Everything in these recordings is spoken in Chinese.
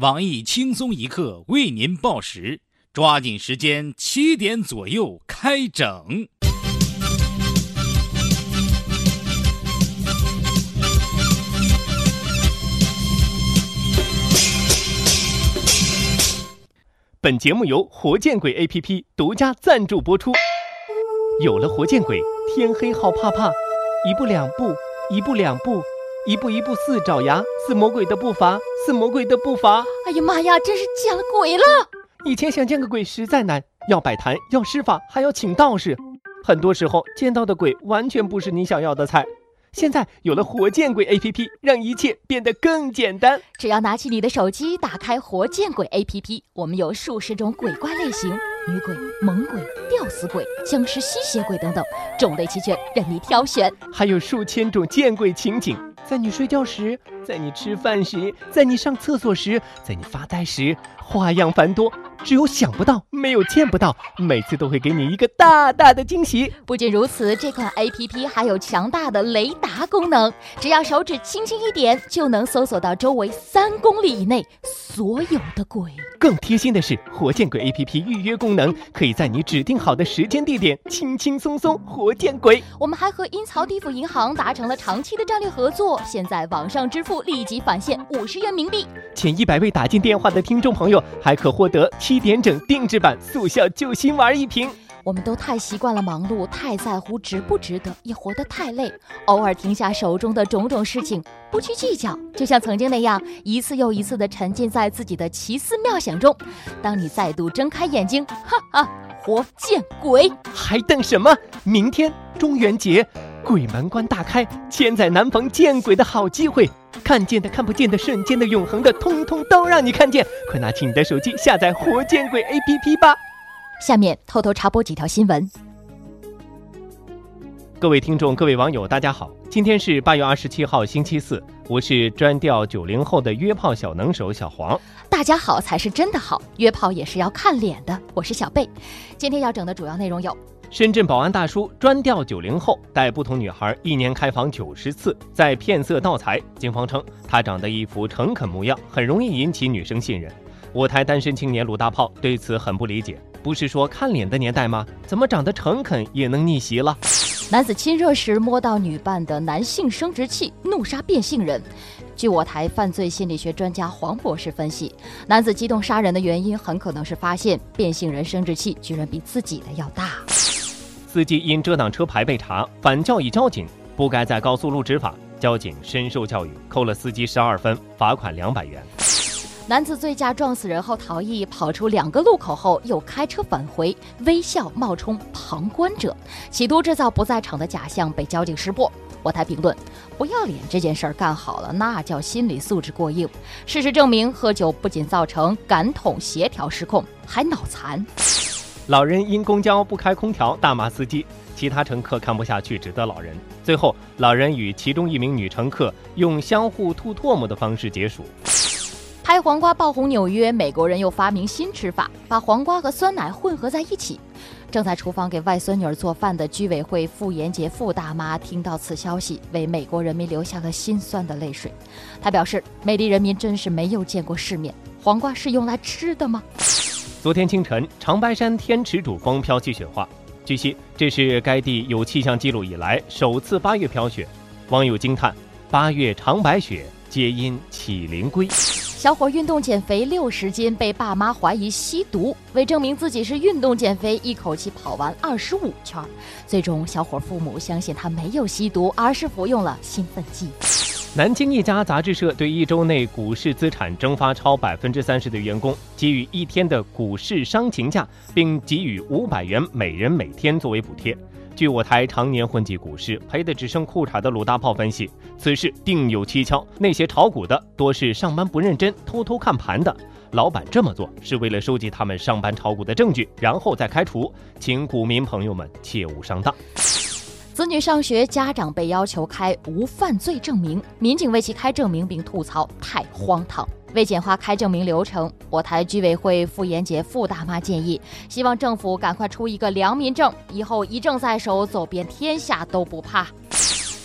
网易轻松一刻为您报时，抓紧时间，七点左右开整。本节目由活见鬼 APP 独家赞助播出。有了活见鬼，天黑好怕怕，一步两步，一步两步，一步一步似爪牙，似魔鬼的步伐，似魔鬼的步伐。哎呀妈呀，真是见了鬼了！以前想见个鬼实在难，要摆坛，要施法，还要请道士。很多时候见到的鬼完全不是你想要的菜。现在有了活见鬼 APP，让一切变得更简单。只要拿起你的手机，打开活见鬼 APP，我们有数十种鬼怪类型，女鬼、猛鬼、吊死鬼、僵尸、吸血鬼等等，种类齐全，任你挑选。还有数千种见鬼情景，在你睡觉时，在你吃饭时，在你上厕所时，在你发呆时，花样繁多。只有想不到，没有见不到，每次都会给你一个大大的惊喜。不仅如此，这款 APP 还有强大的雷达功能，只要手指轻轻一点，就能搜索到周围三公里以内所有的鬼。更贴心的是，活见鬼 APP 预约功能，可以在你指定好的时间地点，轻轻松松活见鬼。我们还和阴曹地府银行达成了长期的战略合作，现在网上支付立即返现五十元冥币。前一百位打进电话的听众朋友，还可获得七点整定制版速效救心丸一瓶。我们都太习惯了忙碌，太在乎值不值得，也活得太累。偶尔停下手中的种种事情，不去计较，就像曾经那样，一次又一次地沉浸在自己的奇思妙想中。当你再度睁开眼睛，哈哈，活见鬼！还等什么？明天中元节，鬼门关大开，千载难逢见鬼的好机会。看见的、看不见的、瞬间的、永恒的，通通都让你看见。快拿起你的手机，下载活见鬼 APP 吧。下面偷偷插播几条新闻。各位听众、各位网友，大家好，今天是八月二十七号，星期四，我是专调九零后的约炮小能手小黄。大家好才是真的好，约炮也是要看脸的。我是小贝，今天要整的主要内容有：深圳保安大叔专钓九零后，带不同女孩一年开房九十次，在骗色盗财。警方称他长得一副诚恳模样，很容易引起女生信任。我台单身青年鲁大炮对此很不理解，不是说看脸的年代吗？怎么长得诚恳也能逆袭了？男子亲热时摸到女伴的男性生殖器，怒杀变性人。据我台犯罪心理学专家黄博士分析，男子激动杀人的原因很可能是发现变性人生殖器居然比自己的要大。司机因遮挡车牌被查，反教育交警不该在高速路执法，交警深受教育，扣了司机十二分，罚款两百元。男子醉驾撞死人后逃逸，跑出两个路口后又开车返回，微笑冒充旁观者，企图制造不在场的假象，被交警识破。我台评论：不要脸这件事儿干好了，那叫心理素质过硬。事实证明，喝酒不仅造成感统协调失控，还脑残。老人因公交不开空调大骂司机，其他乘客看不下去，指责老人。最后，老人与其中一名女乘客用相互吐唾沫的方式结束。拍黄瓜爆红纽约，美国人又发明新吃法，把黄瓜和酸奶混合在一起。正在厨房给外孙女儿做饭的居委会傅延杰傅大妈听到此消息，为美国人民流下了心酸的泪水。她表示：“美丽人民真是没有见过世面，黄瓜是用来吃的吗？”昨天清晨，长白山天池主峰飘起雪花，据悉这是该地有气象记录以来首次八月飘雪，网友惊叹：“八月长白雪，皆因启灵归。”小伙运动减肥六十斤，被爸妈怀疑吸毒。为证明自己是运动减肥，一口气跑完二十五圈。最终，小伙父母相信他没有吸毒，而是服用了兴奋剂。南京一家杂志社对一周内股市资产蒸发超百分之三十的员工给予一天的股市伤情假，并给予五百元每人每天作为补贴。据我台常年混迹股市赔得只剩裤衩的鲁大炮分析，此事定有蹊跷。那些炒股的多是上班不认真、偷偷看盘的，老板这么做是为了收集他们上班炒股的证据，然后再开除。请股民朋友们切勿上当。子女上学，家长被要求开无犯罪证明，民警为其开证明并吐槽太荒唐。为简化开证明流程，我台居委会傅延杰傅大妈建议，希望政府赶快出一个良民证，以后一证在手，走遍天下都不怕。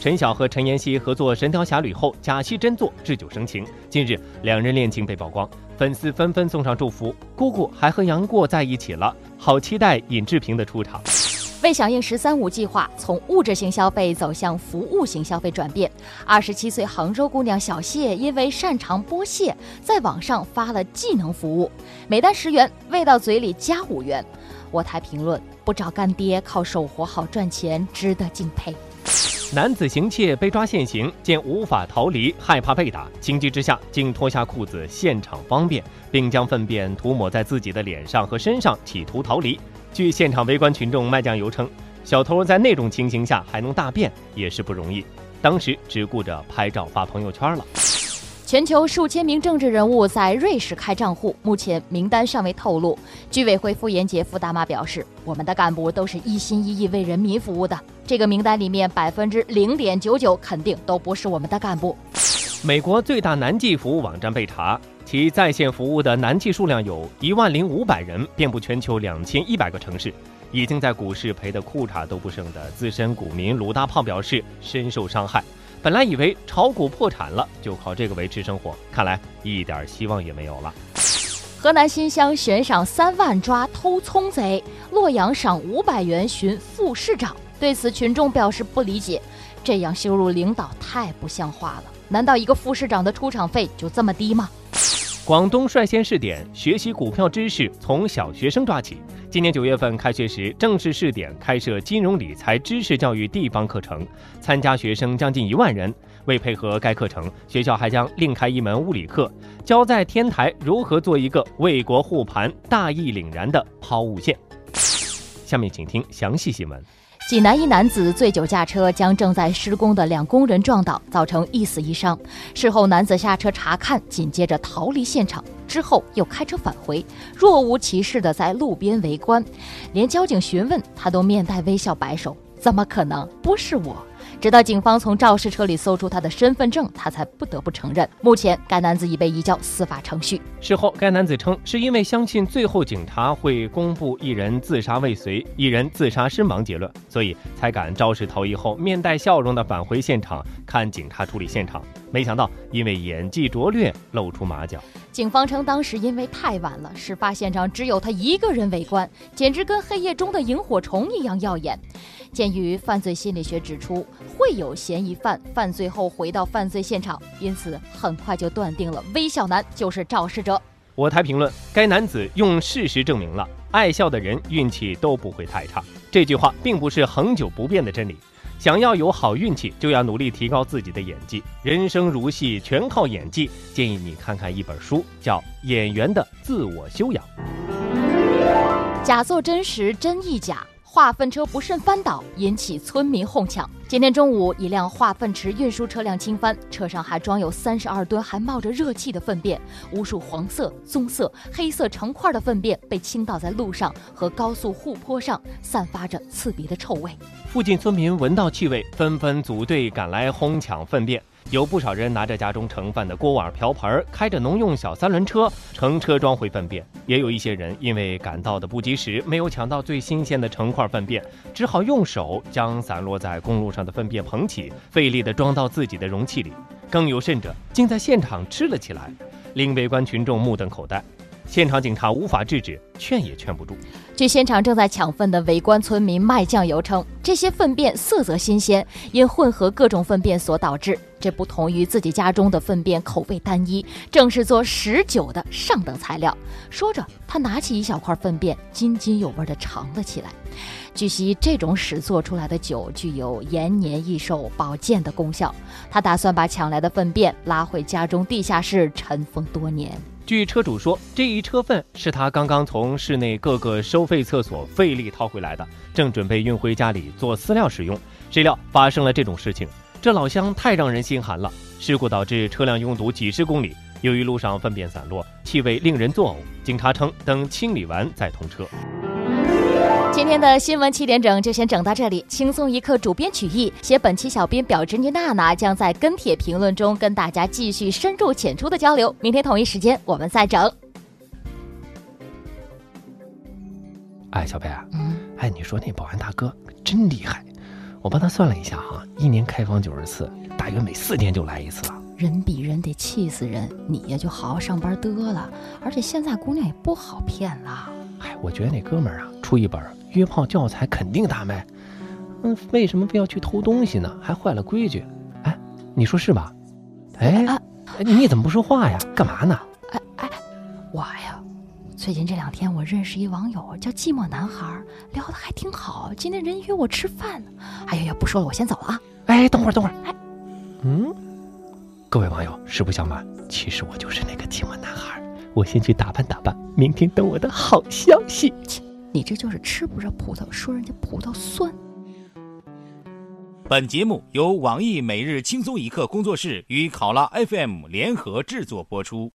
陈晓和陈妍希合作《神雕侠侣》后，假戏真做，日久生情。近日，两人恋情被曝光，粉丝纷纷送上祝福。姑姑还和杨过在一起了，好期待尹志平的出场。为响应“十三五”计划，从物质型消费走向服务型消费转变，二十七岁杭州姑娘小谢因为擅长剥蟹，在网上发了技能服务，每单十元，喂到嘴里加五元。我台评论：不找干爹，靠手活好赚钱，值得敬佩。男子行窃被抓现行，见无法逃离，害怕被打，情急之下竟脱下裤子现场方便，并将粪便涂抹在自己的脸上和身上，企图逃离。据现场围观群众卖酱油称，小偷在那种情形下还能大便也是不容易，当时只顾着拍照发朋友圈了。全球数千名政治人物在瑞士开账户，目前名单尚未透露。居委会副研杰夫大妈表示：“我们的干部都是一心一意为人民服务的。这个名单里面百分之零点九九肯定都不是我们的干部。”美国最大男妓服务网站被查，其在线服务的男妓数量有一万零五百人，遍布全球两千一百个城市。已经在股市赔得裤衩都不剩的资深股民鲁大炮表示深受伤害。本来以为炒股破产了，就靠这个维持生活，看来一点希望也没有了。河南新乡悬赏三万抓偷葱贼，洛阳赏五百元寻副市长。对此，群众表示不理解，这样羞辱领导太不像话了。难道一个副市长的出场费就这么低吗？广东率先试点学习股票知识，从小学生抓起。今年九月份开学时，正式试点开设金融理财知识教育地方课程，参加学生将近一万人。为配合该课程，学校还将另开一门物理课，教在天台如何做一个为国护盘、大义凛然的抛物线。下面请听详细新闻。济南一男子醉酒驾车，将正在施工的两工人撞倒，造成一死一伤。事后，男子下车查看，紧接着逃离现场，之后又开车返回，若无其事的在路边围观，连交警询问他都面带微笑摆手：“怎么可能？不是我。”直到警方从肇事车里搜出他的身份证，他才不得不承认。目前，该男子已被移交司法程序。事后，该男子称是因为相信最后警察会公布一人自杀未遂、一人自杀身亡结论，所以才敢肇事逃逸后面带笑容的返回现场看警察处理现场。没想到，因为演技拙劣，露出马脚。警方称，当时因为太晚了，事发现场只有他一个人围观，简直跟黑夜中的萤火虫一样耀眼。鉴于犯罪心理学指出会有嫌疑犯犯罪后回到犯罪现场，因此很快就断定了微笑男就是肇事者。我台评论：该男子用事实证明了爱笑的人运气都不会太差。这句话并不是恒久不变的真理。想要有好运气，就要努力提高自己的演技。人生如戏，全靠演技。建议你看看一本书，叫《演员的自我修养》。假作真实，真亦假。化粪车不慎翻倒，引起村民哄抢。今天中午，一辆化粪池运输车辆倾翻，车上还装有三十二吨还冒着热气的粪便，无数黄色、棕色、黑色成块的粪便被倾倒在路上和高速护坡上，散发着刺鼻的臭味。附近村民闻到气味，纷纷组队赶来哄抢粪便。有不少人拿着家中盛饭的锅碗瓢盆，开着农用小三轮车，乘车装回粪便；也有一些人因为赶到的不及时，没有抢到最新鲜的成块粪便，只好用手将散落在公路上的粪便捧起，费力地装到自己的容器里。更有甚者，竟在现场吃了起来，令围观群众目瞪口呆。现场警察无法制止，劝也劝不住。据现场正在抢粪的围观村民卖酱油称，这些粪便色泽新鲜，因混合各种粪便所导致。这不同于自己家中的粪便口味单一，正是做屎酒的上等材料。说着，他拿起一小块粪便，津津有味地尝了起来。据悉，这种屎做出来的酒具有延年益寿、保健的功效。他打算把抢来的粪便拉回家中地下室尘封多年。据车主说，这一车粪是他刚刚从市内各个收费厕所费力掏回来的，正准备运回家里做饲料使用，谁料发生了这种事情，这老乡太让人心寒了。事故导致车辆拥堵几十公里，由于路上粪便散落，气味令人作呕。警察称，等清理完再通车。今天的新闻七点整就先整到这里。轻松一刻主编曲艺，写本期小编表侄女娜娜将在跟帖评论中跟大家继续深入浅出的交流。明天同一时间我们再整。哎，小贝啊，嗯，哎，你说那保安大哥真厉害，我帮他算了一下哈，一年开房九十次，大约每四天就来一次啊。人比人得气死人，你呀就好好上班得了。而且现在姑娘也不好骗了。哎，我觉得那哥们儿啊，出一本约炮教材肯定大卖。嗯，为什么非要去偷东西呢？还坏了规矩。哎，你说是吧？哎，你怎么不说话呀？干嘛呢？哎哎，我呀，最近这两天我认识一网友叫寂寞男孩，聊得还挺好。今天人约我吃饭呢。哎呀呀，不说了，我先走了啊。哎，等会儿等会儿。哎，嗯。各位网友，实不相瞒，其实我就是那个寂寞男孩。我先去打扮打扮，明天等我的好消息。你这就是吃不着葡萄说人家葡萄酸。本节目由网易每日轻松一刻工作室与考拉 FM 联合制作播出。